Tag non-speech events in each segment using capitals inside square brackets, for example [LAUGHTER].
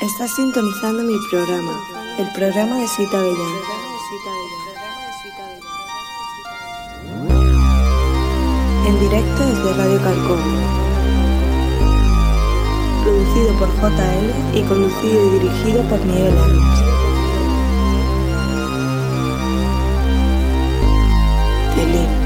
Estás sintonizando mi programa, el programa de Sita Bellán. En directo desde Radio Calcón. Producido por JL y conducido y dirigido por Miguel Ángel. Telín.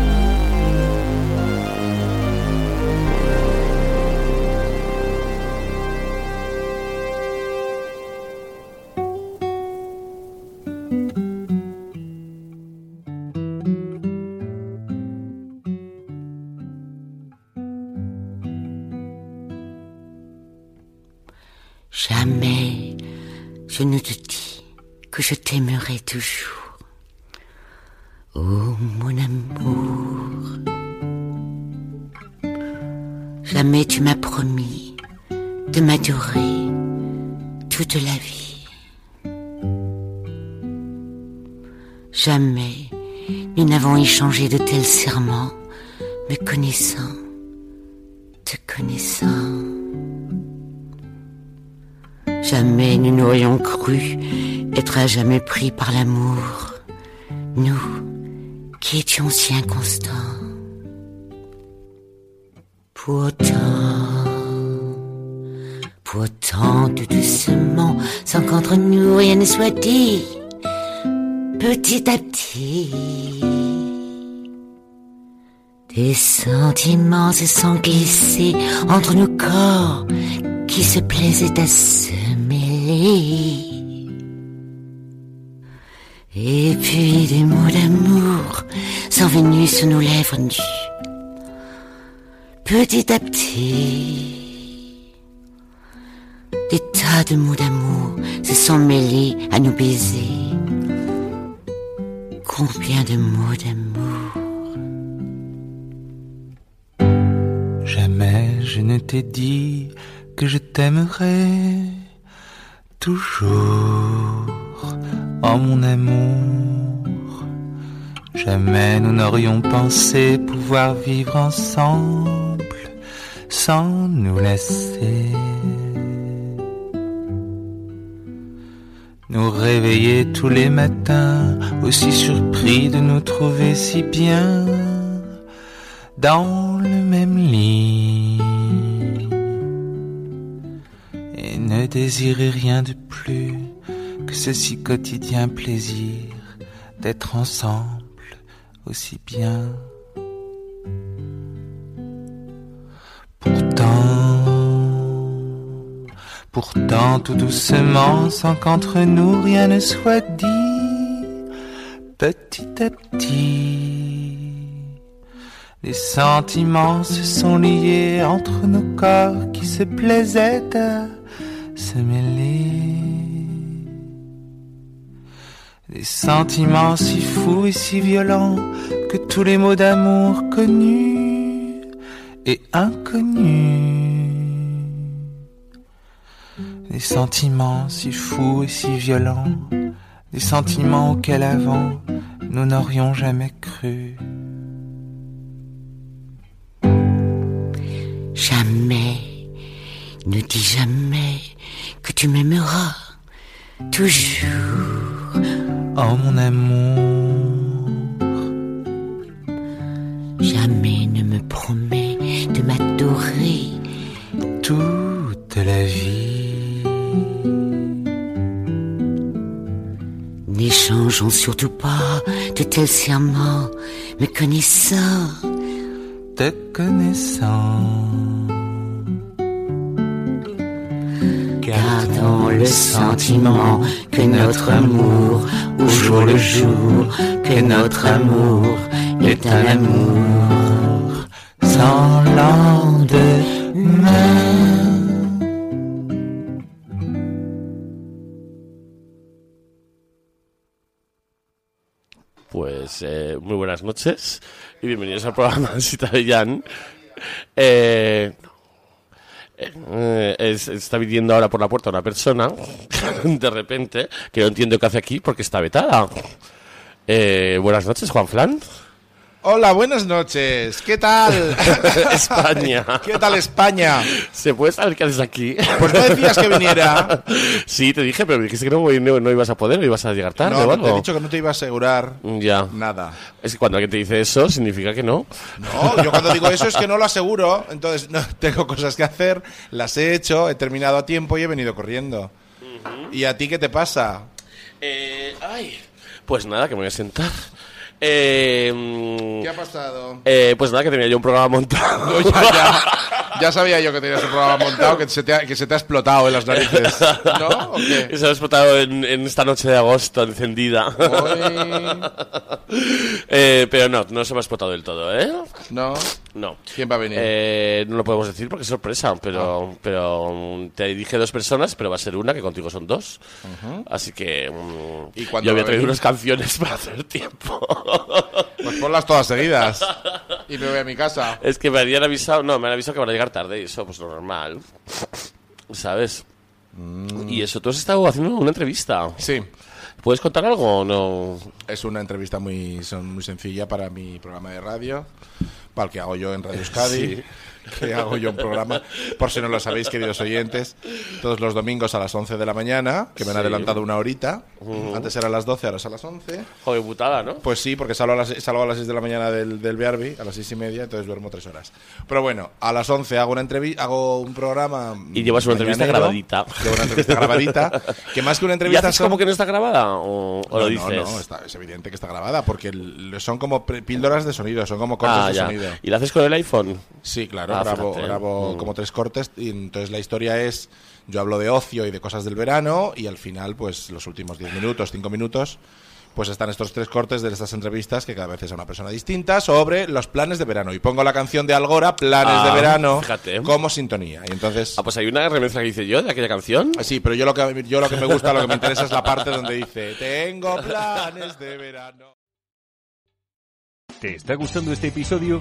Jamais je ne te dis que je t'aimerai toujours. Oh mon amour, jamais tu m'as promis de m'adorer toute la vie. Jamais nous n'avons échangé de tels serments, me connaissant, te connaissant. Jamais nous n'aurions cru être à jamais pris par l'amour, nous qui étions si inconstants. Pourtant, pourtant tout doucement, sans qu'entre nous rien ne soit dit, petit à petit, des sentiments se sont glissés entre nos corps qui se plaisaient à se Et puis des mots d'amour sont venus sur nos lèvres nues. Petit à petit, des tas de mots d'amour se sont mêlés à nos baisers. Combien de mots d'amour? Jamais je ne t'ai dit que je t'aimerais toujours, oh mon amour. Jamais nous n'aurions pensé pouvoir vivre ensemble sans nous laisser. Nous réveiller tous les matins, aussi surpris de nous trouver si bien dans le même lit. Désirer rien de plus que ce si quotidien plaisir d'être ensemble aussi bien. Pourtant, pourtant tout doucement, sans qu'entre nous rien ne soit dit, petit à petit, les sentiments se sont liés entre nos corps qui se plaisaient se mêler. Des sentiments si fous et si violents que tous les mots d'amour connus et inconnus. Des sentiments si fous et si violents, des sentiments auxquels avant nous n'aurions jamais cru. Jamais, ne dis jamais que tu m'aimeras toujours. Oh mon amour, Jamais ne me promets de m'adorer. toute la vie. N'échangeons surtout pas de tels serments, me connaissant. te connaissant. le sentiment que notre amour, au jour le jour, que notre amour est un amour sans lendemain. Pues eh, muy buenas noches y bienvenidos al programa Cita de Jan. Eh, eh, es- está viniendo ahora por la puerta una persona, [LAUGHS] de repente, que no entiendo qué hace aquí porque está vetada. Eh, buenas noches, Juan Flan. Hola, buenas noches. ¿Qué tal? [LAUGHS] España. [LAUGHS] ¿Qué tal España? ¿Se puede saber qué haces aquí? Pues no decías que viniera. [LAUGHS] Sí, te dije, pero me dijiste que no, no, no ibas a poder, no ibas a llegar tarde o No, algo. te he dicho que no te iba a asegurar Ya. nada. Es que cuando alguien te dice eso, significa que no. No, yo cuando digo eso es que no lo aseguro. Entonces, no, tengo cosas que hacer, las he hecho, he terminado a tiempo y he venido corriendo. ¿Y a ti qué te pasa? Eh, ay. Pues nada, que me voy a sentar. Eh, ¿Qué ha pasado? eh, pues nada, que tenía yo un programa montado. No, ya, ya, [LAUGHS] ya sabía yo que tenías un programa montado que se te ha, que se te ha explotado en las narices. [LAUGHS] ¿No? ¿O qué? Se ha explotado en, en esta noche de agosto encendida. Eh, pero no, no se me ha explotado del todo, ¿eh? ¿No? No. ¿Quién va a venir? Eh, no lo podemos decir porque es sorpresa, pero, pero mm, te dije dos personas, pero va a ser una, que contigo son dos. Así que mm, ¿Y yo había a traído unas canciones [LAUGHS] para hacer tiempo. Pues ponlas todas seguidas. Y me voy a mi casa. es que me habían avisado, no, me han avisado que van a llegar tarde y eso, pues lo normal. ¿Sabes? Mm. Y eso, tú has estado haciendo una entrevista. Sí. ¿Puedes contar algo o no? Es una entrevista muy, son muy sencilla para mi programa de radio, para el que hago yo en Radio [LAUGHS] Euskadi, [LAUGHS] que hago yo un programa, por si no lo sabéis, queridos oyentes, todos los domingos a las 11 de la mañana, que me han Sí. adelantado una horita, antes eran las 12, ahora es a las 11. Joder, putada, ¿no? Pues sí, porque salgo a las, salgo a las 6 de la mañana del, del BRB, a las 6 y media, entonces duermo 3 horas. Pero bueno, a las 11 hago una entrevista, hago un programa... Y llevas una entrevista mañanero, grabadita. Llevo una entrevista grabadita, que más que una [LAUGHS] ¿Y entrevista haces son- como que no está grabada o, o lo no, dices? No, no, está- es evidente que está grabada porque son como píldoras de sonido, son como cortes Ah, de ya. sonido. ¿Y lo haces con el iPhone? Sí, claro, Ah, grabo, grabo Mm. como tres cortes y entonces la historia es, yo hablo de ocio y de cosas del verano y al final, pues los últimos 10 minutos, 5 minutos, pues están estos tres cortes de estas entrevistas que cada vez es a una persona distinta sobre los planes de verano. Y pongo la canción de Algora, Planes Ah, de Verano, fíjate. como sintonía. Y entonces... Ah, pues hay una remezcla que hice yo de aquella canción. Sí, pero yo lo que yo lo que me gusta, lo que me interesa es la parte donde dice tengo planes de verano. ¿Te está gustando este episodio?